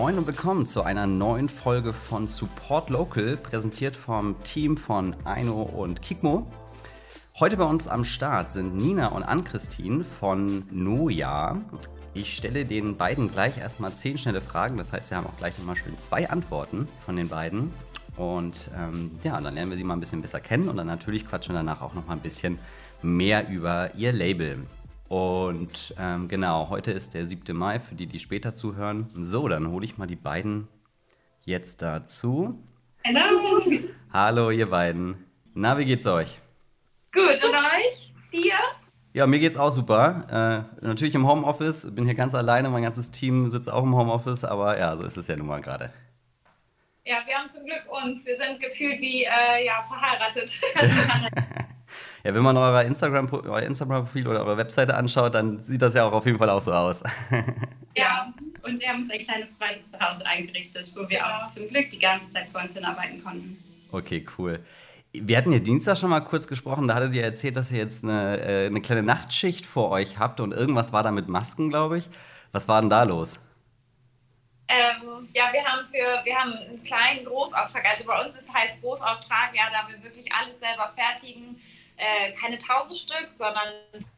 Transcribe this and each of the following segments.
Moin und willkommen zu einer neuen Folge von Support Local, präsentiert vom Team von Aino und Kikmo. Heute bei uns am Start sind Nina und Ann-Christine von Noja. Ich stelle den beiden gleich erstmal zehn schnelle Fragen, das heißt, wir haben auch gleich immer schön zwei Antworten von den beiden. Und ähm, ja, dann lernen wir sie mal ein bisschen besser kennen und dann natürlich quatschen wir danach auch noch mal ein bisschen mehr über ihr Label. Und ähm, genau, heute ist der 7. Mai, für die, die später zuhören. So, dann hole ich mal die beiden jetzt dazu. Hallo. Hallo, ihr beiden. Na, wie geht's euch? Gut, und euch? Dir? Ja, mir geht's auch super. Äh, natürlich im Homeoffice, bin hier ganz alleine, mein ganzes Team sitzt auch im Homeoffice, aber ja, so ist es ja nun mal gerade. Ja, wir haben zum Glück uns. Wir sind gefühlt wie äh, ja, verheiratet. Ja, wenn man euer Instagram-Profil euer Instagram oder eure Webseite anschaut, dann sieht das ja auch auf jeden Fall auch so aus. Ja, und wir haben uns ein kleines zweites Zuhause eingerichtet, wo wir auch zum Glück die ganze Zeit vor uns hinarbeiten konnten. Okay, cool. Wir hatten ja Dienstag schon mal kurz gesprochen, da hattet ihr erzählt, dass ihr jetzt eine, äh, eine kleine Nachtschicht vor euch habt und irgendwas war da mit Masken, glaube ich. Was war denn da los? ähm, ja, wir haben für wir haben einen kleinen Großauftrag. Also bei uns ist heißt Großauftrag, ja, da wir wirklich alles selber fertigen. Äh, keine 1000 Stück, sondern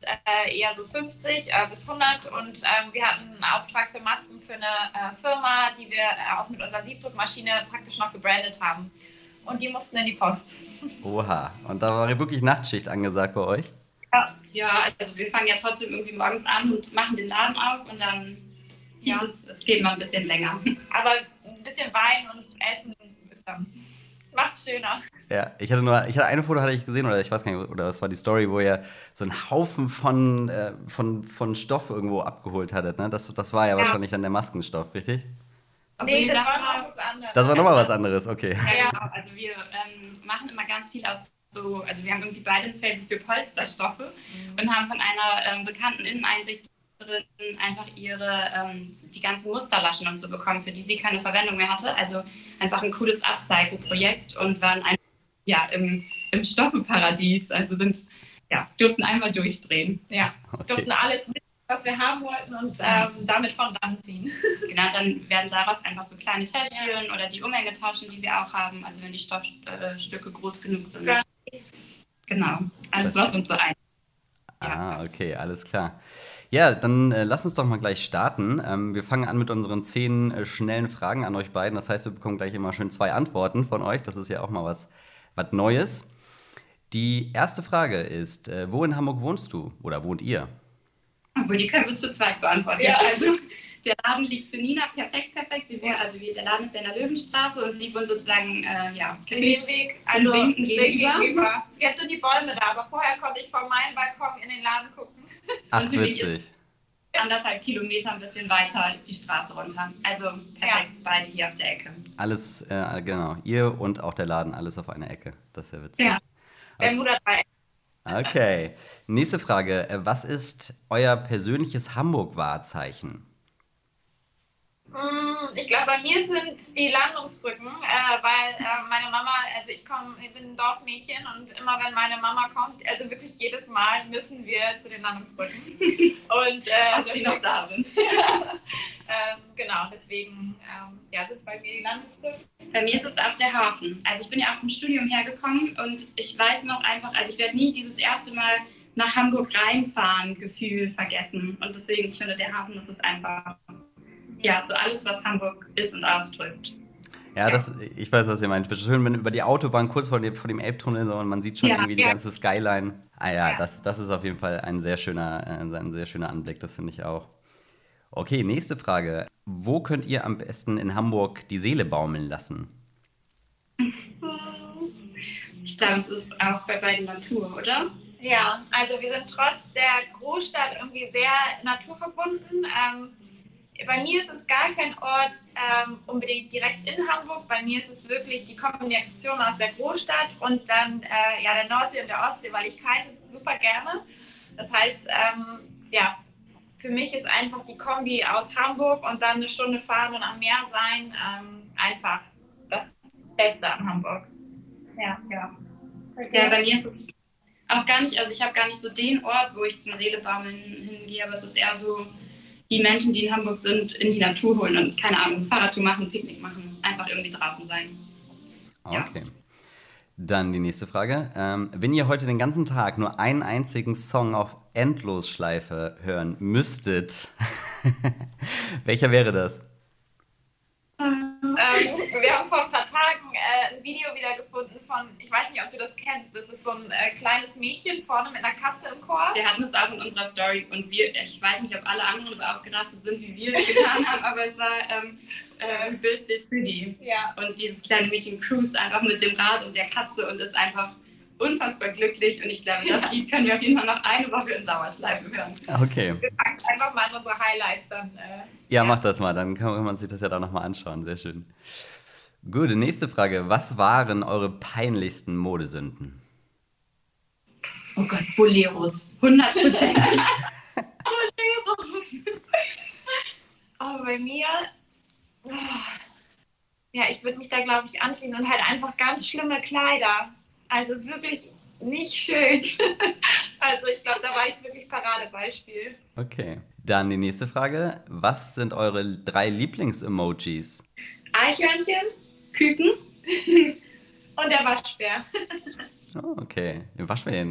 äh, eher so 50 äh, bis 100. Und ähm, wir hatten einen Auftrag für Masken für eine äh, Firma, die wir äh, auch mit unserer Siebdruckmaschine praktisch noch gebrandet haben. Und die mussten in die Post. Oha, und da war wirklich Nachtschicht angesagt bei euch? Ja, also wir fangen ja trotzdem irgendwie morgens an und machen den Laden auf und dann Ja. es geht mal ein bisschen länger. Aber ein bisschen Wein und Essen ist dann macht's schöner. Ja, ich hatte nur, ich hatte eine Foto hatte ich gesehen, oder ich weiß gar nicht, oder das war die Story, wo ihr so einen Haufen von, äh, von, von Stoff irgendwo abgeholt hattet, ne? Das, das war ja, Ja. wahrscheinlich dann der Maskenstoff, richtig? Nee, das, war war- noch was anderes. Das war nochmal was anderes, okay. Ja, Ja. Also wir ähm, machen immer ganz viel aus so, also wir haben irgendwie beide ein Feld für Polsterstoffe und haben von einer ähm, bekannten Inneneinrichterin einfach ihre, ähm, die ganzen Musterlaschen und so bekommen, für die sie keine Verwendung mehr hatte. Also einfach ein cooles Upcycle-Projekt und waren ein, ja, im, im Stoffeparadies. Also sind, ja, durften einmal durchdrehen. Ja, okay. durften alles mit, was wir haben wollten und ähm, damit von dann ziehen. Genau, dann werden daraus einfach so kleine Täschchen oder die Umhänge tauschen, die wir auch haben, also wenn die Stoffstücke groß genug sind. Genau, alles was uns so ein. Ah, okay, alles klar. Ja, dann äh, lass uns doch mal gleich starten. Ähm, wir fangen an mit unseren zehn äh, schnellen Fragen an euch beiden. Das heißt, wir bekommen gleich immer schön zwei Antworten von euch. Das ist ja auch mal was, was Neues. Die erste Frage ist, äh, wo in Hamburg wohnst du oder wohnt ihr? Obwohl, die können wir zu zweit beantworten. Ja. Also, der Laden liegt für Nina perfekt, perfekt. Sie wohnt, also der Laden ist ja in der Löwenstraße und sie wohnt sozusagen, äh, ja, Weg, also Winken schräg gegenüber. gegenüber. Jetzt sind die Bäume da, aber vorher konnte ich von meinem Balkon in den Laden gucken. Ach, witzig. anderthalb Kilometer ein bisschen weiter die Straße runter. Also perfekt, beide hier auf der Ecke. Alles, äh, genau, ihr und auch der Laden, alles auf einer Ecke. Das ist ja witzig. Ja. Bermuda Dreieck. Okay. Nächste Frage. Äh, Was ist euer persönliches Hamburg-Wahrzeichen? Mm, Ich glaube, bei mir sind es die Landungsbrücken, äh, weil äh, meine Mama, also ich komme, ich bin ein Dorfmädchen und immer wenn meine Mama kommt, also wirklich jedes Mal müssen wir zu den Landungsbrücken. Und äh, Ob sie noch da sind. ähm, genau, deswegen ähm, ja, sind es bei mir die Landungsbrücken. Bei mir ist es auch der Hafen. Also ich bin ja auch zum Studium hergekommen und ich weiß noch einfach, also ich werde nie dieses erste Mal nach Hamburg reinfahren Gefühl vergessen. Und deswegen, ich finde, der Hafen das ist einfach, ja, so alles, was Hamburg ist und ausdrückt. Ja, das, ich weiß, was ihr meint. Schön, wenn über die Autobahn kurz vor dem, vor dem Elbtunnel so und man sieht schon Ja, irgendwie die ja. ganze Skyline. Ah ja, Ja. Das, das ist auf jeden Fall ein sehr schöner, äh, ein sehr schöner Anblick, das finde ich auch. Okay, nächste Frage. Wo könnt ihr am besten in Hamburg die Seele baumeln lassen? Ich glaube, es ist auch bei beiden Natur, oder? Ja, also wir sind trotz der Großstadt irgendwie sehr naturverbunden. Ähm, bei mir ist es gar kein Ort ähm, unbedingt direkt in Hamburg. Bei mir ist es wirklich die Kombination aus der Großstadt und dann äh, ja, der Nordsee und der Ostsee, weil ich kite super gerne. Das heißt, ähm, ja, für mich ist einfach die Kombi aus Hamburg und dann eine Stunde fahren und am Meer sein ähm, einfach das Beste an Hamburg. Ja, ja. Ja, bei mir ist es auch gar nicht, also ich habe gar nicht so den Ort, wo ich zum Seelebaumeln hingehe, aber es ist eher so, die Menschen, die in Hamburg sind, in die Natur holen und keine Ahnung, Fahrradtour machen, Picknick machen, einfach irgendwie draußen sein. Okay. Ja. Dann die nächste Frage. Ähm, wenn ihr heute den ganzen Tag nur einen einzigen Song auf Endlosschleife hören müsstet, welcher wäre das? Ähm, wir haben vor ein paar Tagen äh, ein Video wieder gefunden von, ich weiß nicht, ob du das kennst, das ist so ein äh, kleines Mädchen vorne mit einer Katze im Chor. Wir hatten es auch in unserer Story und wir, ich weiß nicht, ob alle anderen so ausgerastet sind, wie wir es getan haben, aber es war ähm, äh, bildlich City. Ja. Und dieses kleine Mädchen cruist einfach mit dem Rad und der Katze und ist einfach unfassbar glücklich und ich glaube, das Lied können wir auf jeden Fall noch eine Woche in Dauerschleife hören. Okay. Wir packen einfach mal in unsere Highlights dann. Äh, ja, ja, mach das mal, dann kann man sich das ja da nochmal anschauen. Sehr schön. Gut, nächste Frage. Was waren eure peinlichsten Modesünden? Oh Gott, Boleros. Hundertprozentig. Boleros. oh, bei mir. Oh, ja, ich würde mich da, glaube ich, anschließen und halt einfach ganz schlimme Kleider. Also wirklich nicht schön. also ich glaube, da war ich wirklich Paradebeispiel. Okay. Dann die nächste Frage. Was sind eure drei Lieblings-Emojis? Eichhörnchen, Küken und der Waschbär. oh, okay. Den Waschbär,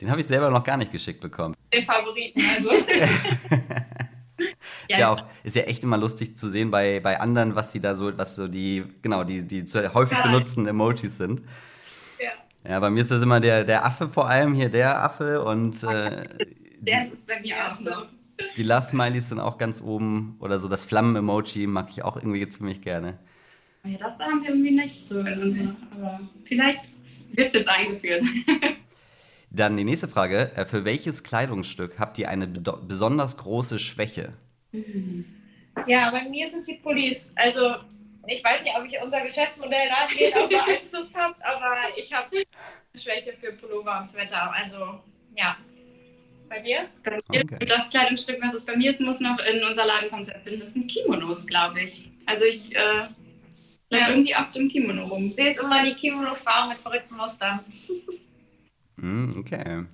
den habe ich selber noch gar nicht geschickt bekommen. Den Favoriten, also. ist, ja auch, ist ja echt immer lustig zu sehen bei, bei anderen, was sie da so, was so die, genau, die, die häufig ja. benutzten Emojis sind. Ja. ja, bei mir ist das immer der, der Affe vor allem, hier der Affe und äh, der ist bei mir auch so. Die Last-Smileys sind auch ganz oben oder so das Flammen-Emoji mag ich auch irgendwie ziemlich gerne. Ja, das haben wir irgendwie nicht so in unserer, aber vielleicht wird es jetzt eingeführt. Dann die nächste Frage. Äh, für welches Kleidungsstück habt ihr eine besonders große Schwäche? Ja, bei mir sind sie Pullis. Also ich weiß nicht, ob ich unser Geschäftsmodell dahingehend auch beeinflusst habe, aber ich habe eine Schwäche für Pullover und Sweater. Also ja. Bei dir? Bei mir, okay. Das Kleidungsstück, was es bei mir ist, muss noch in unser Ladenkonzept finden. Das sind Kimonos, glaube ich. Also ich äh, ja. irgendwie auf dem Kimono rum. Seht immer die Kimono-Frau mit verrückten Mustern. Mm, okay.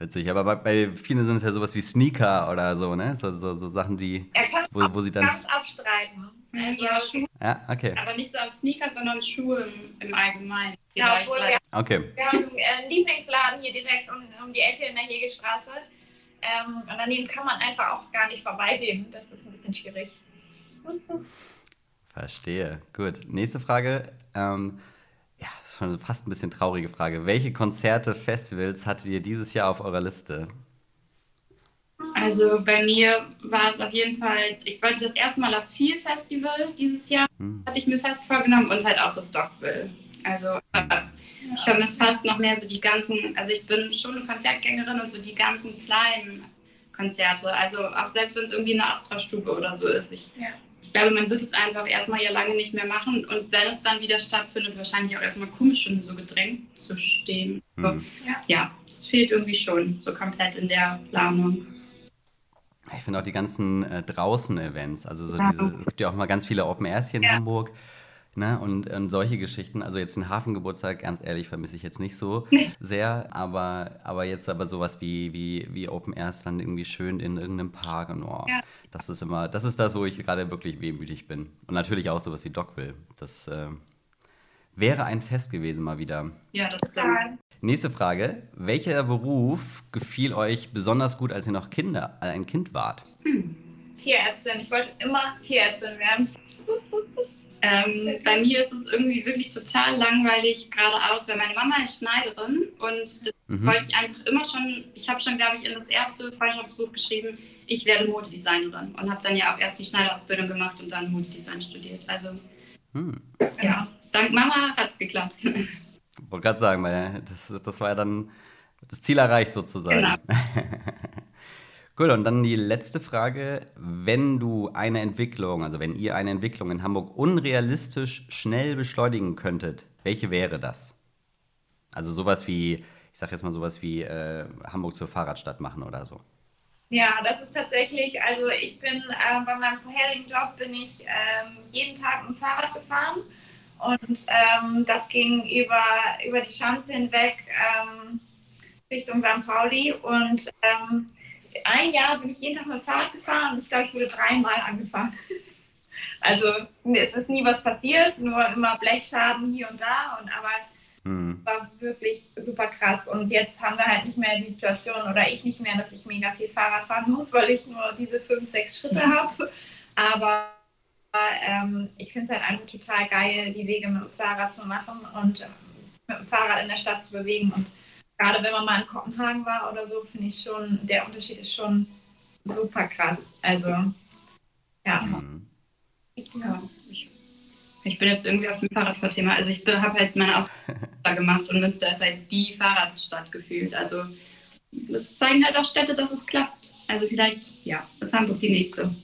Witzig, aber bei, bei, vielen sind es ja sowas wie Sneaker oder so, ne? So, so, so Sachen, die. Er kann wo, wo sie dann ganz abstreiten. Also ja, Schuhe. Ja, okay. Aber nicht so auf Sneaker, sondern Schuhe im, im Allgemeinen. Ja, obwohl wir, okay. wir haben einen Lieblingsladen hier direkt um, um die Ecke in der Hegestraße. Ähm, und daneben kann man einfach auch gar nicht vorbeigehen. Das ist ein bisschen schwierig. Verstehe. Gut. Nächste Frage. Ähm, ja, das ist schon fast ein bisschen traurige Frage. Welche Konzerte, Festivals hattet ihr dieses Jahr auf eurer Liste? Also bei mir war es auf jeden Fall, ich wollte das erste Mal aufs Feel Festival dieses Jahr, hm. hatte ich mir fest vorgenommen und halt auch das Dockville. Also äh, ich vermisse fast noch mehr so die ganzen, also ich bin schon eine Konzertgängerin und so die ganzen kleinen Konzerte, also auch selbst wenn es irgendwie eine Astra-Stube oder so ist. Ich ja ich glaube, man wird es einfach erstmal ja lange nicht mehr machen und wenn es dann wieder stattfindet, wahrscheinlich auch erstmal komisch finden, so gedrängt zu stehen. Mhm. So, ja. ja, das fehlt irgendwie schon so komplett in der Planung. Ich finde auch die ganzen äh, Draußen-Events, also so ja. diese, es gibt ja auch mal ganz viele Open Airs hier in ja. Hamburg. Ne? Und, und, solche Geschichten, also jetzt den Hafengeburtstag, ganz ehrlich, vermisse ich jetzt nicht so sehr, aber, aber jetzt aber sowas wie, wie, wie Open Airs dann irgendwie schön in irgendeinem Park und oh, ja. das ist immer, das ist das, wo ich gerade wirklich wehmütig bin. Und natürlich auch sowas wie Doc will. Das äh, wäre ein Fest gewesen mal wieder. Ja, das total. Nächste Frage. Welcher Beruf gefiel euch besonders gut, als ihr noch Kinder, äh, ein Kind wart? Hm. Tierärztin. Ich wollte immer Tierärztin werden. Ähm, bei mir ist es irgendwie wirklich total langweilig geradeaus, weil meine Mama ist Schneiderin und das mhm. wollte ich einfach immer schon, ich habe schon, glaube ich, in das erste Freundschaftsbuch geschrieben, ich werde Modedesignerin und habe dann ja auch erst die Schneiderausbildung gemacht und dann Modedesign studiert. Also mhm. ja, dank Mama hat es geklappt. Ich wollte gerade sagen, weil das, das war ja dann das Ziel erreicht sozusagen. Genau. Cool, und dann die letzte Frage. Wenn du eine Entwicklung, also wenn ihr eine Entwicklung in Hamburg unrealistisch schnell beschleunigen könntet, welche wäre das? Also sowas wie, ich sag jetzt mal sowas wie äh, Hamburg zur Fahrradstadt machen oder so. Ja, das ist tatsächlich, also ich bin äh, bei meinem vorherigen Job bin ich ähm, jeden Tag mit dem Fahrrad gefahren und ähm, das ging über, über die Schanze hinweg ähm, Richtung St. Pauli und ähm, ein Jahr bin ich jeden Tag mit dem Fahrrad gefahren und ich glaube, ich wurde dreimal angefahren. Also es ist nie was passiert, nur immer Blechschaden hier und da. Und aber mhm. war wirklich super krass. Und jetzt haben wir halt nicht mehr die Situation oder ich nicht mehr, dass ich mega viel Fahrrad fahren muss, weil ich nur diese fünf, sechs Schritte habe. Aber ähm, ich finde es halt einfach total geil, die Wege mit dem Fahrrad zu machen und mit dem Fahrrad in der Stadt zu bewegen. Und gerade wenn man mal in Kopenhagen war oder so, finde ich schon, der Unterschied ist schon super krass. Also, ja. Mhm. ja ich, bin jetzt irgendwie auf dem Fahrradfahrthema. Also ich habe halt meine Ausbildung gemacht und Münster ist halt die Fahrradstadt gefühlt. Also das zeigen halt auch Städte, dass es klappt. Also vielleicht, ja, ist Hamburg die nächste.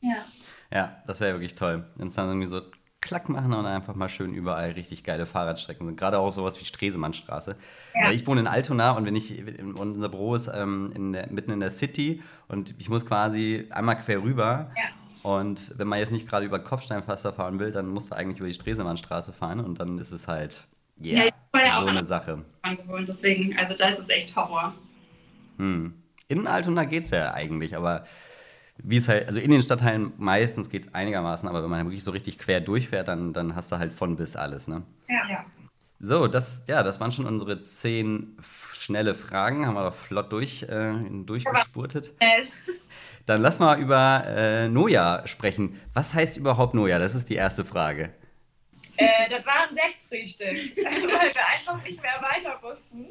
Ja. Ja, das wäre wirklich toll. Wenn es dann irgendwie so klack machen und einfach mal schön überall richtig geile Fahrradstrecken sind. Gerade auch sowas wie Stresemannstraße. Ja. Ich wohne in Altona und wenn ich, unser Büro ist ähm, in der, mitten in der City und ich muss quasi einmal quer rüber. Ja. Und wenn man jetzt nicht gerade über Kopfsteinpflaster fahren will, dann musst du eigentlich über die Stresemannstraße fahren und dann ist es halt, yeah, ja, so eine Sache. Gewohnt, deswegen, also da ist es echt Horror. Hm. In Altona geht es ja eigentlich, aber wie es halt, also in den Stadtteilen meistens geht es einigermaßen, aber wenn man wirklich so richtig quer durchfährt, dann, dann hast du halt von bis alles, ne? Ja. ja. So, das, ja, das waren schon unsere zehn schnelle Fragen, haben wir doch flott durch, äh, durchgespurtet. Dann lass mal über äh, Noja sprechen. Was heißt überhaupt Noja? Das ist die erste Frage. Äh, das war ein Sektfrühstück, weil wir einfach nicht mehr weiter wussten.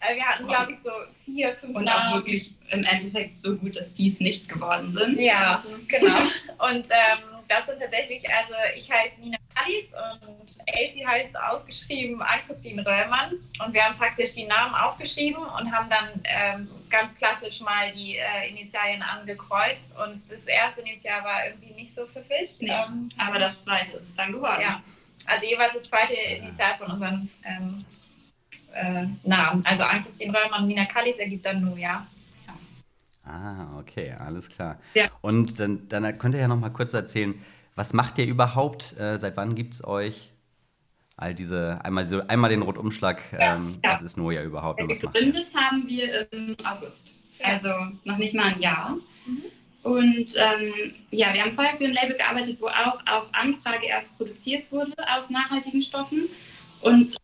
Äh, wir hatten, glaube ich, so vier, fünf Und auch wirklich im Endeffekt so gut, dass die es nicht geworden sind. Ja, genau. Und ähm, das sind tatsächlich, also ich heiße Nina Kallis und Elsie heißt ausgeschrieben Ann-Christine Röllmann. Und wir haben praktisch die Namen aufgeschrieben und haben dann ähm, ganz klassisch mal die äh, Initialien angekreuzt. Und das erste Initial war irgendwie nicht so pfiffig. Nee, ähm, aber das zweite ist es dann geworden. Ja, also jeweils das zweite Initial von unseren ähm, äh, Namen. Also Ann-Christine Röhrmann, Nina Kallis ergibt dann nur, ja. Ah, okay, alles klar. Ja. Und dann, dann könnt ihr ja noch mal kurz erzählen, was macht ihr überhaupt? Äh, seit wann gibt es euch? All diese, einmal, so, einmal den Rundumschlag, ja, ähm, ja. was ist Noja überhaupt? Gegründet haben wir im August, also noch nicht mal ein Jahr. Mhm. Und ähm, ja, wir haben vorher für ein Label gearbeitet, wo auch auf Anfrage erst produziert wurde aus nachhaltigen Stoffen. Und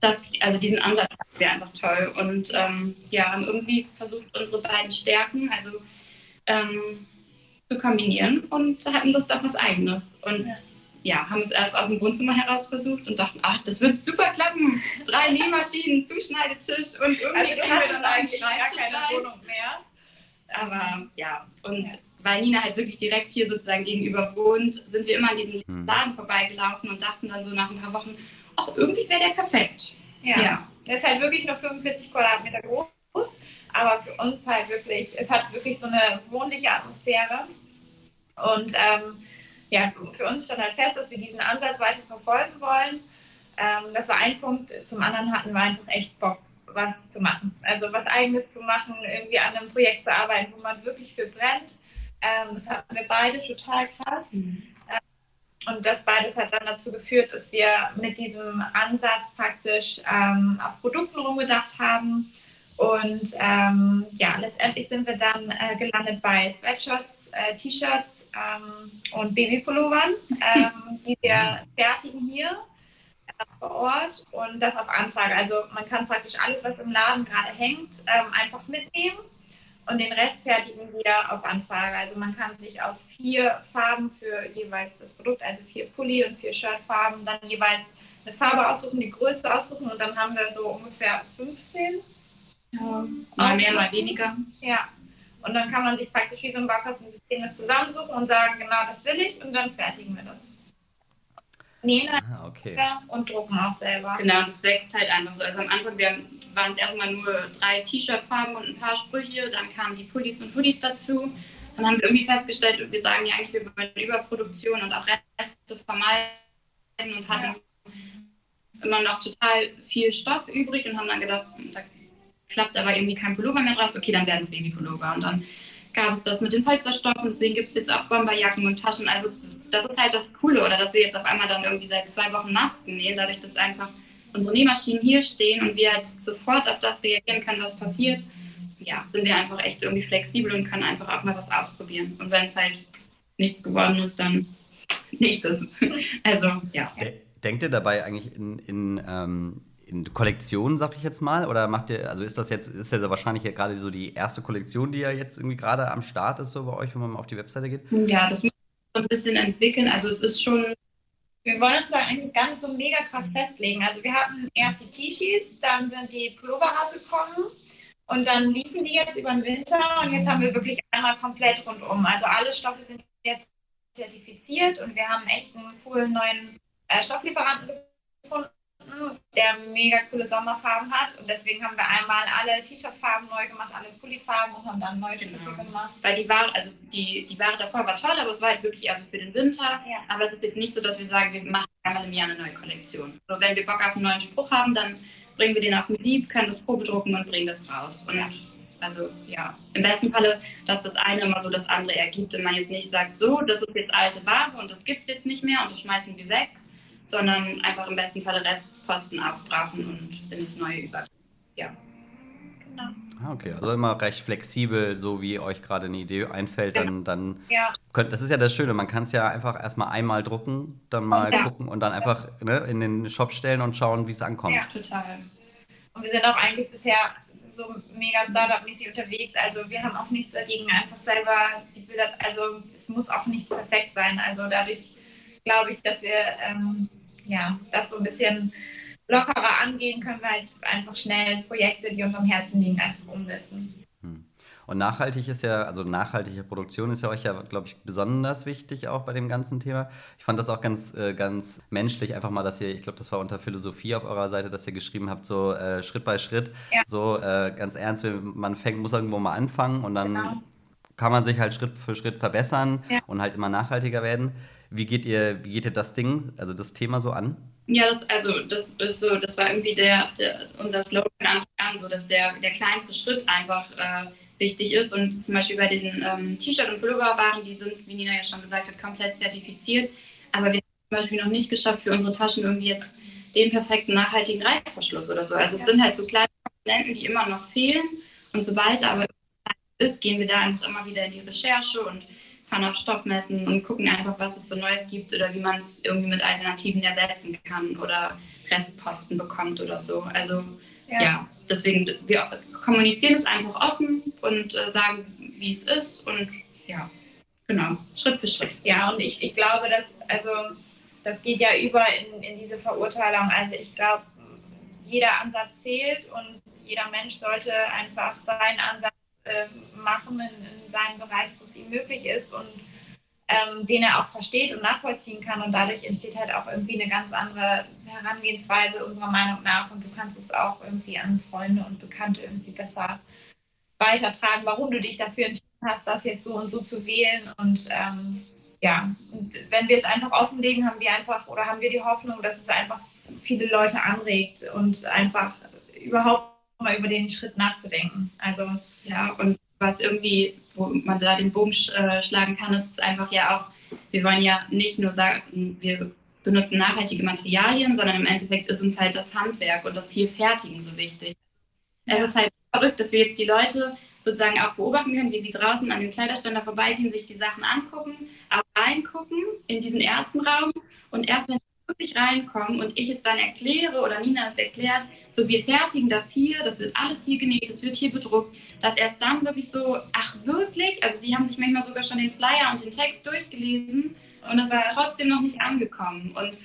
das, also diesen Ansatz wäre einfach toll. Und ähm, ja, haben irgendwie versucht, unsere beiden Stärken, also ähm, zu kombinieren und hatten Lust auf was Eigenes. Und ja. ja. haben es erst aus dem Wohnzimmer heraus versucht und dachten, ach, das wird super klappen. Drei Nähmaschinen, Zuschneidetisch und irgendwie also, kriegen wir dann einen Schreibtisch keine Wohnung mehr. Aber ja, und ja. weil Nina halt wirklich direkt hier sozusagen gegenüber wohnt, sind wir immer an diesen hm. Laden vorbeigelaufen und dachten dann so nach ein paar Wochen, ach, irgendwie wäre der perfekt. Ja. ja. Der ist halt wirklich nur 45 Quadratmeter groß, aber für uns halt wirklich, es hat wirklich so eine wohnliche Atmosphäre. Und ähm, ja, für uns stand halt fest, dass wir diesen Ansatz weiter verfolgen wollen. Ähm, das war ein Punkt. Zum anderen hatten wir einfach echt Bock, was zu machen. Also was Eigenes zu machen, irgendwie an einem Projekt zu arbeiten, wo man wirklich für brennt. Ähm, das hatten wir beide total krass. Mhm. Und das beides hat dann dazu geführt, dass wir mit diesem Ansatz praktisch ähm, auf Produkten rumgedacht haben. Und ähm, ja, letztendlich sind wir dann äh, gelandet bei Sweatshirts, äh, T-Shirts ähm, und Babypullovern, ähm, die wir fertigen hier äh, vor Ort und das auf Anfrage. Also man kann praktisch alles, was im Laden gerade hängt, ähm, einfach mitnehmen und den Rest fertigen wir auf Anfrage. Also man kann sich aus vier Farben für jeweils das Produkt, also vier Pulli und vier Shirtfarben, dann jeweils eine Farbe aussuchen, die Größe aussuchen und dann haben wir so ungefähr 15. Ähm, mal mehr, mal weniger. Ja. Und dann kann man sich praktisch wie so ein Baukastensystem das zusammensuchen und sagen, genau das will ich und dann fertigen wir das. Nähen ah, okay. und drucken auch selber. Genau, das wächst halt einfach so. Also am Anfang, wir haben waren es erstmal nur drei T-Shirt-Farben und ein paar Sprüche. Dann kamen die Pullis und Hoodies dazu. Dann haben wir irgendwie festgestellt, wir sagen ja eigentlich, wir wollen Überproduktion und auch Reste vermeiden und hatten ja. immer noch total viel Stoff übrig und haben dann gedacht, da klappt aber irgendwie kein Pullover mehr draus. Okay, dann werden es Babypullover. Und dann gab es das mit den Polsterstoffen, deswegen gibt es jetzt auch Bomberjacken und Taschen. Also es, das ist halt das Coole, oder dass wir jetzt auf einmal dann irgendwie seit zwei Wochen Masken nähen, dadurch, dass einfach unsere Nähmaschinen hier stehen und wir halt sofort auf das reagieren können, was passiert, ja, sind wir einfach echt irgendwie flexibel und können einfach auch mal was ausprobieren. Und wenn es halt nichts geworden ist, dann nächstes. Also, ja. Denkt ihr dabei eigentlich in, in, ähm, in Kollektionen, sag ich jetzt mal? Oder macht ihr, also ist das jetzt, ist ja wahrscheinlich ja gerade so die erste Kollektion, die ja jetzt irgendwie gerade am Start ist, so bei euch, wenn man mal auf die Webseite geht? Ja, das muss bisschen entwickeln. Also es ist schon. Wir wollen uns da eigentlich gar nicht so mega krass festlegen. Also wir hatten erst die T-Shirts, dann sind die Pullover rausgekommen und dann liefen die jetzt über den Winter und jetzt haben wir wirklich einmal komplett rundum. Also alle Stoffe sind jetzt zertifiziert und wir haben echt einen coolen neuen äh, Stofflieferanten gefunden, der mega coole Sommerfarben hat. Und deswegen haben wir einmal alle T-Shirt-Farben neu gemacht, alle Pulli-Farben und haben dann neue genau. Stoffe gemacht. Weil die Ware, also die, die Ware davor war toll, aber es war halt wirklich also für den Winter. Ja. Aber es ist jetzt nicht so, dass wir sagen, wir machen einmal im Jahr eine neue Kollektion. So, wenn wir Bock auf einen neuen Spruch haben, dann bringen wir den auf den Sieb, können das probedrucken und bringen das raus. Und ja. Also ja, im besten Falle, dass das eine immer so das andere ergibt und man jetzt nicht sagt, so, das ist jetzt alte Ware und das gibt es jetzt nicht mehr und das schmeißen wir weg, sondern einfach im besten Falle Restposten abbrauchen und in das neue über. Ja. Genau. Ah, okay, also immer recht flexibel, so wie euch gerade eine Idee einfällt, dann, dann ja. könnt, das ist ja das Schöne, man kann es ja einfach erstmal einmal drucken, dann mal ja. gucken und dann einfach ne, in den Shop stellen und schauen, wie es ankommt. Ja, total. Und wir sind auch eigentlich bisher so mega Startup-mäßig unterwegs. Also wir haben auch nichts dagegen, einfach selber die Bilder, also es muss auch nichts perfekt sein. Also dadurch glaube ich, dass wir ähm, ja, das so ein bisschen lockerer angehen, können wir halt einfach schnell Projekte, die uns am Herzen liegen, einfach umsetzen. Und nachhaltig ist ja, also nachhaltige Produktion ist ja euch ja, glaube ich, besonders wichtig auch bei dem ganzen Thema. Ich fand das auch ganz, äh, ganz menschlich, einfach mal, dass ihr, ich glaube, das war unter Philosophie auf eurer Seite, dass ihr geschrieben habt, so äh, Schritt bei Schritt, ja. so äh, ganz ernst, man fängt, muss irgendwo mal anfangen und dann genau. kann man sich halt Schritt für Schritt verbessern ja. und halt immer nachhaltiger werden. Wie geht ihr, wie geht ihr das Ding, also das Thema so an? Ja, das, also das so, das war irgendwie der, der unser Slogan an, so dass der, der kleinste Schritt einfach äh, wichtig ist. Und zum Beispiel bei den ähm, T-Shirt- und Pulloverwaren, die sind, wie Nina ja schon gesagt hat, komplett zertifiziert. Aber wir haben zum Beispiel noch nicht geschafft, für unsere Taschen irgendwie jetzt den perfekten nachhaltigen Reißverschluss oder so. Also es sind halt so kleine Komponenten, die immer noch fehlen. Und sobald aber ist, gehen wir da einfach immer wieder in die Recherche und fahren auf Stoffmessen und gucken einfach, was es so Neues gibt oder wie man es irgendwie mit Alternativen ersetzen kann oder Restposten bekommt oder so. Also ja, ja deswegen, wir kommunizieren es einfach offen und äh, sagen, wie es ist und ja, genau, Schritt für Schritt. Ja, und ich, ich glaube, dass, also, das geht ja über in, in diese Verurteilung. Also ich glaube, jeder Ansatz zählt und jeder Mensch sollte einfach seinen Ansatz äh, machen in, in seinem Bereich, wo es ihm möglich ist und ähm, den er auch versteht und nachvollziehen kann. Und dadurch entsteht halt auch irgendwie eine ganz andere Herangehensweise unserer Meinung nach. Und du kannst es auch irgendwie an Freunde und Bekannte irgendwie besser weitertragen, warum du dich dafür entschieden hast, das jetzt so und so zu wählen. Und ähm, ja, und wenn wir es einfach offenlegen, haben wir einfach oder haben wir die Hoffnung, dass es einfach viele Leute anregt und einfach überhaupt mal über den Schritt nachzudenken. Also ja, und was irgendwie wo man da den Bogen äh, schlagen kann, ist einfach ja auch, wir wollen ja nicht nur sagen, wir benutzen nachhaltige Materialien, sondern im Endeffekt ist uns halt das Handwerk und das hier Fertigen so wichtig. Es ist halt verrückt, dass wir jetzt die Leute sozusagen auch beobachten können, wie sie draußen an dem Kleiderständer vorbeigehen, sich die Sachen angucken, aber reingucken in diesen ersten Raum und erst wenn wirklich reinkommen und ich es dann erkläre oder Nina es erklärt, so wir fertigen das hier, das wird alles hier genäht, das wird hier bedruckt, dass erst dann wirklich so, ach wirklich? Also sie haben sich manchmal sogar schon den Flyer und den Text durchgelesen und es ist trotzdem noch nicht angekommen. Und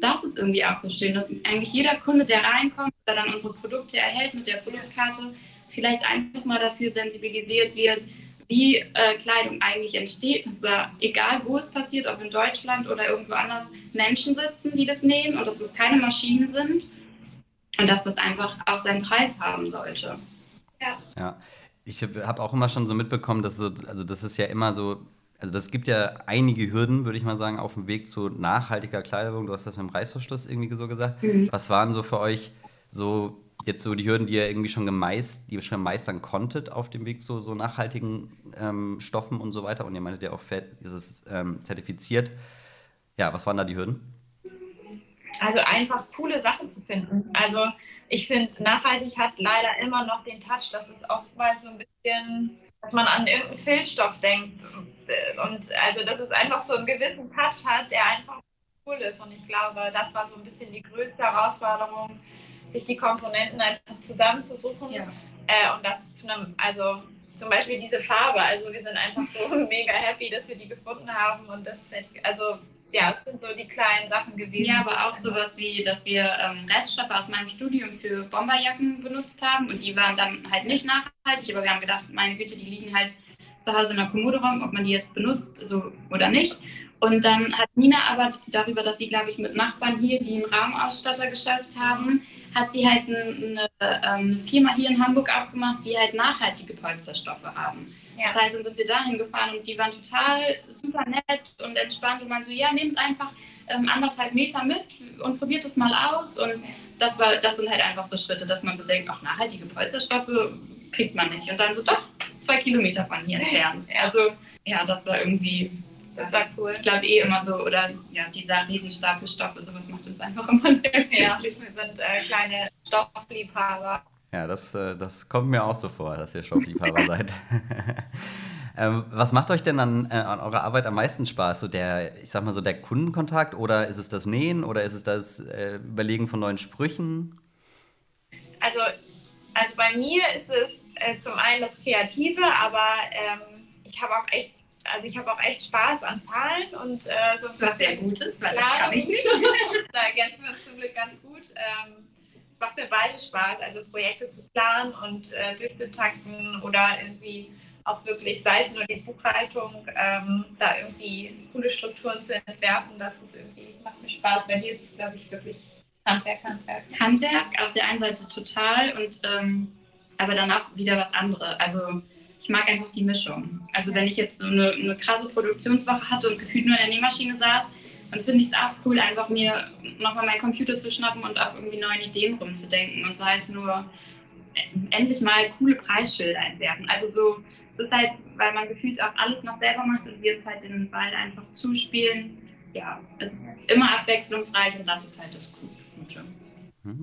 das ist irgendwie auch so schön, dass eigentlich jeder Kunde, der reinkommt der dann unsere Produkte erhält mit der Produktkarte, vielleicht einfach mal dafür sensibilisiert wird, wie äh, Kleidung eigentlich entsteht, dass da, egal wo es passiert, ob in Deutschland oder irgendwo anders, Menschen sitzen, die das nähen und dass es keine Maschinen sind und dass das einfach auch seinen Preis haben sollte. Ja. ja. Ich habe auch immer schon so mitbekommen, dass so, also das ist ja immer so, also das gibt ja einige Hürden, würde ich mal sagen, auf dem Weg zu nachhaltiger Kleidung. Du hast das mit dem Reißverschluss irgendwie so gesagt. Mhm. Was waren so für euch so jetzt so die Hürden, die ihr irgendwie schon gemeist, die ihr schon meistern konntet auf dem Weg zu so nachhaltigen ähm, Stoffen und so weiter? Und ihr meintet ja auch, ist es ähm, zertifiziert. Ja, was waren da die Hürden? also einfach coole Sachen zu finden. Also ich finde, nachhaltig hat leider immer noch den Touch, dass es oftmals so ein bisschen, dass man an irgendeinen Filzstoff denkt. Und also, dass es einfach so einen gewissen Touch hat, der einfach cool ist. Und ich glaube, das war so ein bisschen die größte Herausforderung, sich die Komponenten einfach zusammenzusuchen. Ja. Äh, und das zu einem, also zum Beispiel diese Farbe. Also wir sind einfach so mega happy, dass wir die gefunden haben. Und das, also ja, es sind so die kleinen Sachen gewesen. Ja, aber auch sowas wie, dass wir ähm, Reststoffe aus meinem Studium für Bomberjacken benutzt haben und die waren dann halt nicht nachhaltig, aber wir haben gedacht, meine Güte, die liegen halt zu Hause in der Kommode rum, ob man die jetzt benutzt so oder nicht. Und dann hat Nina aber darüber, dass sie, glaube ich, mit Nachbarn hier, die einen Raumausstatter geschafft haben, hat sie halt eine, ähm, eine, Firma hier in Hamburg aufgemacht, die halt nachhaltige Polsterstoffe haben. Ja. Das heißt, dann sind wir dahin gefahren und die waren total super nett und entspannt und man so, ja, nehmt einfach ähm, anderthalb Meter mit und probiert es mal aus. Und das war, das sind halt einfach so Schritte, dass man so denkt, auch nachhaltige Polsterstoffe kriegt man nicht. Und dann so, doch, zwei Kilometer von hier entfernt. Also ja, das war irgendwie das war cool. Ich glaube eh immer so, oder ja, dieser Riesenstapel Stoffe, sowas macht uns einfach immer sehr glücklich. Ja, wir sind äh, kleine Stoffliebhaber. Ja, das, äh, das kommt mir auch so vor, dass ihr Stoffliebhaber seid. ähm, was macht euch denn an, äh, an eurer Arbeit am meisten Spaß? So der, ich sag mal so, der Kundenkontakt oder ist es das Nähen oder ist es das äh, Überlegen von neuen Sprüchen? Also, also bei mir ist es äh, zum einen das Kreative, aber ähm, ich habe auch echt also ich habe auch echt Spaß an Zahlen und äh, so Was sehr gut ist, weil Planung. das kann ich nicht. da ergänzen wir uns zum Glück ganz gut. Ähm, es macht mir beide Spaß, also Projekte zu planen und äh, durchzutakten oder irgendwie auch wirklich, sei es nur die Buchhaltung, ähm, da irgendwie coole Strukturen zu entwerfen, das ist irgendwie, macht mir Spaß. Bei dir ist es, glaube ich, wirklich Handwerk, Handwerk. Handwerk auf der einen Seite total und ähm, aber dann auch wieder was anderes. Also ich mag einfach die Mischung. Also wenn ich jetzt so eine, eine krasse Produktionswoche hatte und gefühlt nur in der Nähmaschine saß, dann finde ich es auch cool, einfach mir nochmal meinen Computer zu schnappen und auf irgendwie neuen Ideen rumzudenken und sei es nur äh, endlich mal coole Preisschilder entwerfen. Also so, es ist halt, weil man gefühlt auch alles noch selber macht und wir uns halt den Ball einfach zuspielen. Ja, es ist immer abwechslungsreich und das ist halt das Gute.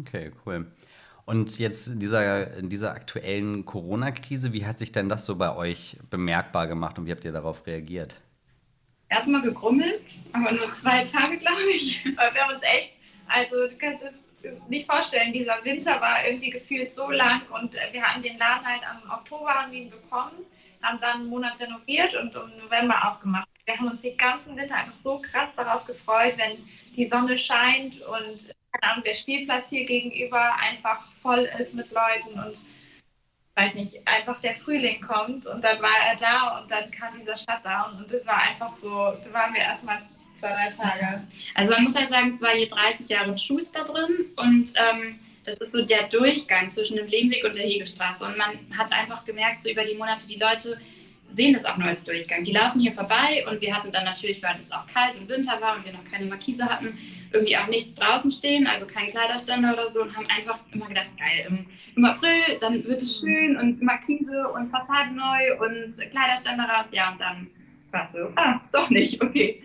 Okay, cool. Und jetzt in dieser, in dieser aktuellen Corona-Krise, wie hat sich denn das so bei euch bemerkbar gemacht und wie habt ihr darauf reagiert? Erstmal gegrummelt, aber nur zwei Tage, glaube ich. Aber wir haben uns echt, also du kannst es nicht vorstellen, dieser Winter war irgendwie gefühlt so lang und wir hatten den Laden halt am Oktober haben ihn bekommen, haben dann einen Monat renoviert und im November aufgemacht. Wir haben uns den ganzen Winter einfach so krass darauf gefreut, wenn die Sonne scheint und Ahnung, der Spielplatz hier gegenüber einfach voll ist mit Leuten und weiß nicht, einfach der Frühling kommt und dann war er da und dann kam dieser Shutdown und es war einfach so, da waren wir erstmal zwei, drei Tage. Also man muss halt sagen, es war hier 30 Jahre Schuster drin und ähm, das ist so der Durchgang zwischen dem Lehmweg und der Hegestraße und man hat einfach gemerkt, so über die Monate, die Leute sehen das auch nur als Durchgang. Die laufen hier vorbei und wir hatten dann natürlich, weil es auch kalt und Winter war und wir noch keine Markise hatten, irgendwie auch nichts draußen stehen, also kein Kleiderständer oder so und haben einfach immer gedacht, geil, im, im April, dann wird es schön und Markise und Fassade neu und Kleiderständer raus, ja, und dann war es so, ah, doch nicht, okay.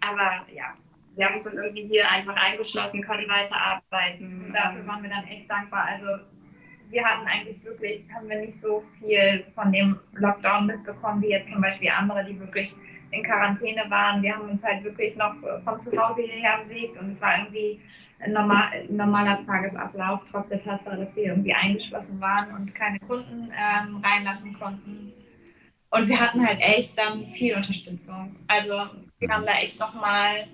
Aber ja, wir haben uns dann irgendwie hier einfach eingeschlossen, konnten weiterarbeiten. Dafür waren wir dann echt dankbar. Also wir hatten eigentlich wirklich, haben wir nicht so viel von dem Lockdown mitbekommen, wie jetzt zum Beispiel andere, die wirklich in Quarantäne waren. Wir haben uns halt wirklich noch von zu Hause hierher bewegt und es war irgendwie ein, normal, normaler Tagesablauf, trotz der Tatsache, dass wir irgendwie eingeschlossen waren und keine Kunden ähm, reinlassen konnten. Und wir hatten halt echt dann viel Unterstützung. Also wir haben da echt nochmal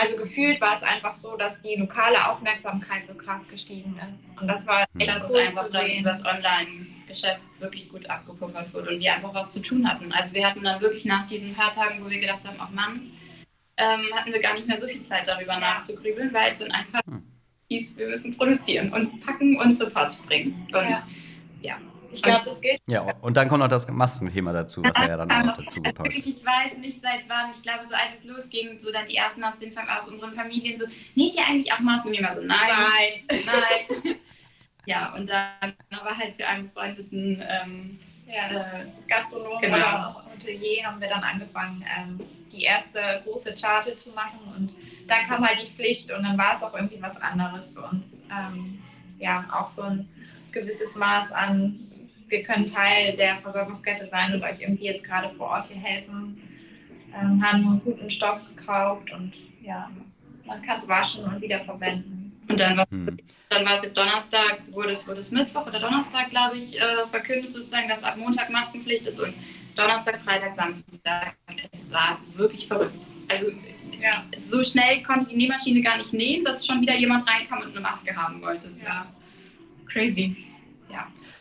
also gefühlt war es einfach so, dass die lokale Aufmerksamkeit so krass gestiegen ist. Und das war echt das cool ist einfach dann das Online-Geschäft wirklich gut abgepuffert wurde und wir einfach was zu tun hatten. Also wir hatten dann wirklich nach diesen paar Tagen, wo wir gedacht haben, ach Mann, ähm, hatten wir gar nicht mehr so viel Zeit darüber nachzugrübeln, weil es sind einfach hm. hieß, wir müssen produzieren und packen und zur Post bringen. Und ja, ja ich glaube, das geht. Ja, und dann kommt noch das Maskenthema dazu, was er ja dann auch noch dazu gepackt Ich weiß nicht seit wann, ich glaube, so als es losging, so dann die ersten aus, den, aus unseren Familien so, näht ihr eigentlich auch Masken? Und immer so, nein, nein. nein. ja, und dann aber halt für einen befreundeten ähm, ja. äh, Gastronom genau. oder Hotelier haben wir dann angefangen, ähm, die erste große Charte zu machen und da kam halt die Pflicht und dann war es auch irgendwie was anderes für uns. Ähm, ja, auch so ein gewisses Maß an, wir können Teil der Versorgungskette sein und euch irgendwie jetzt gerade vor Ort hier helfen. Ähm, haben einen guten Stoff gekauft und ja, man kann es waschen und wieder verwenden. Und dann war, hm. dann war es Donnerstag, wurde es, wurde es Mittwoch oder Donnerstag, glaube ich, äh, verkündet sozusagen, dass ab Montag Maskenpflicht ist und Donnerstag, Freitag, Samstag. Es war wirklich verrückt. Also ja. so schnell konnte die Nähmaschine gar nicht nähen, dass schon wieder jemand reinkam und eine Maske haben wollte. Das ja. war crazy.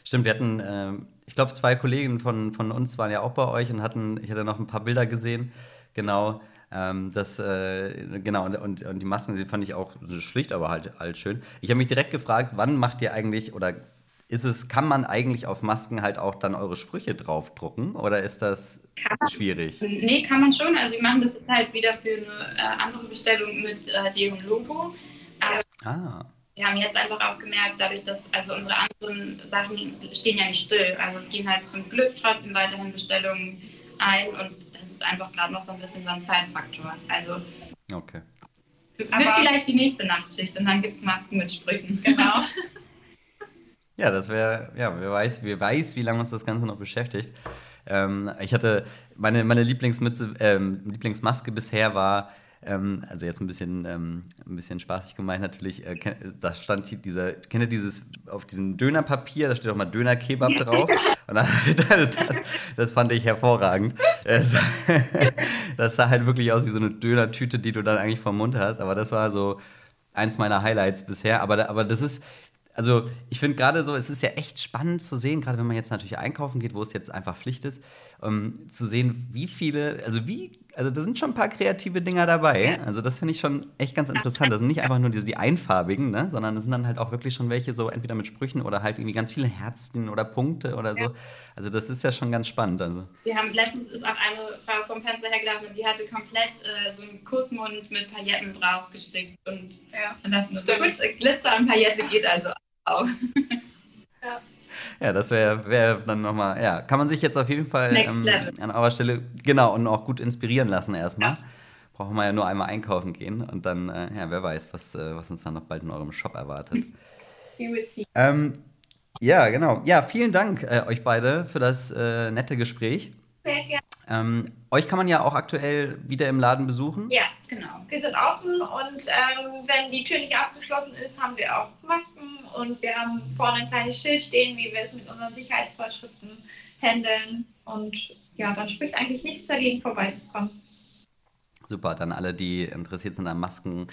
Stimmt, wir hatten, äh, ich glaube, zwei Kollegen von, von uns waren ja auch bei euch und hatten, ich hatte noch ein paar Bilder gesehen, genau. Ähm, das, äh, genau, und, und, und, die Masken die fand ich auch so schlicht, aber halt, halt schön. Ich habe mich direkt gefragt, wann macht ihr eigentlich oder ist es, kann man eigentlich auf Masken halt auch dann eure Sprüche draufdrucken oder ist das man, schwierig? Nee, kann man schon. Also wir machen das jetzt halt wieder für eine äh, andere Bestellung mit äh, deren Logo. Äh, ah. Wir haben jetzt einfach auch gemerkt, dadurch, dass also unsere anderen Sachen stehen ja nicht still. Also es gehen halt zum Glück trotzdem weiterhin Bestellungen ein und das ist einfach gerade noch so ein bisschen so ein Zeitfaktor. Also okay. wird vielleicht die nächste Nachtschicht und dann gibt es Masken mit Sprüchen. Genau. Ja, das wäre, ja, wer weiß, wer weiß, wie lange uns das Ganze noch beschäftigt. Ähm, ich hatte, meine, meine Lieblingsmütze, ähm, Lieblingsmaske bisher war, ähm, also jetzt ein bisschen, ähm, ein bisschen spaßig gemeint natürlich, äh, da stand dieser, kennt ihr dieses, auf diesem Dönerpapier, da steht auch mal Döner-Kebab drauf. Und das, das, das, fand ich hervorragend. das sah halt wirklich aus wie so eine Dönertüte, die du dann eigentlich vom Mund hast, aber das war so eins meiner Highlights bisher. Aber, aber das ist, also ich finde gerade so, es ist ja echt spannend zu sehen, gerade wenn man jetzt natürlich einkaufen geht, wo es jetzt einfach Pflicht ist, um, zu sehen, wie viele, also wie, also da sind schon ein paar kreative Dinger dabei. Also das finde ich schon echt ganz interessant. Das sind nicht einfach nur diese, die einfarbigen, ne, sondern es sind dann halt auch wirklich schon welche so entweder mit Sprüchen oder halt irgendwie ganz viele Herzen oder Punkte oder so. Also das ist ja schon ganz spannend. Also. Wir haben letztens ist auch eine Frau vom Fenster hergelaufen und die hatte komplett äh, so einen Kussmund mit Pailletten drauf gestickt und ja. dann dachte ich, so gut, Glitzer und Paillette geht also auch. ja. Ja, das wäre wär dann nochmal, ja, kann man sich jetzt auf jeden Fall ähm, an eurer Stelle, genau, und auch gut inspirieren lassen erstmal. Ja. Brauchen wir ja nur einmal einkaufen gehen und dann, äh, ja, wer weiß, was, äh, was uns dann noch bald in eurem Shop erwartet. Ähm, ja, genau. Ja, vielen Dank äh, euch beide für das äh, nette Gespräch. Sehr gerne. Ähm, euch kann man ja auch aktuell wieder im Laden besuchen. Ja, genau. Wir sind offen und ähm, wenn die Tür nicht abgeschlossen ist, haben wir auch Masken und wir haben vorne ein kleines Schild stehen, wie wir es mit unseren Sicherheitsvorschriften handeln. Und ja, dann spricht eigentlich nichts dagegen, vorbeizukommen. Super, dann alle, die interessiert sind an Masken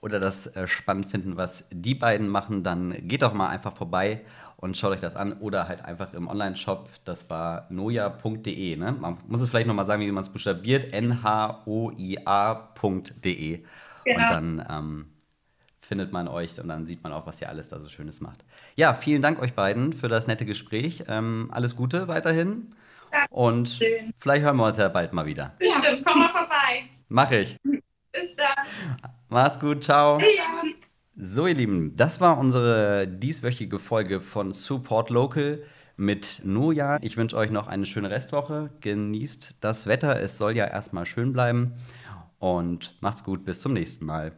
oder das äh, spannend finden, was die beiden machen, dann geht doch mal einfach vorbei und schaut euch das an oder halt einfach im Online-Shop. Das war noja.de. Ne? Man muss es vielleicht nochmal sagen, wie man es buchstabiert: N-H-O-I-A.de. Genau. Und dann ähm, findet man euch und dann sieht man auch, was ihr alles da so Schönes macht. Ja, vielen Dank euch beiden für das nette Gespräch. Ähm, alles Gute weiterhin. Ja, und schön. vielleicht hören wir uns ja bald mal wieder. Bestimmt, komm mal vorbei. Mach ich. Bis dann. Mach's gut, ciao. Ja. So, ihr Lieben, das war unsere dieswöchige Folge von Support Local mit Noja. Ich wünsche euch noch eine schöne Restwoche. Genießt das Wetter. Es soll ja erstmal schön bleiben. Und macht's gut. Bis zum nächsten Mal.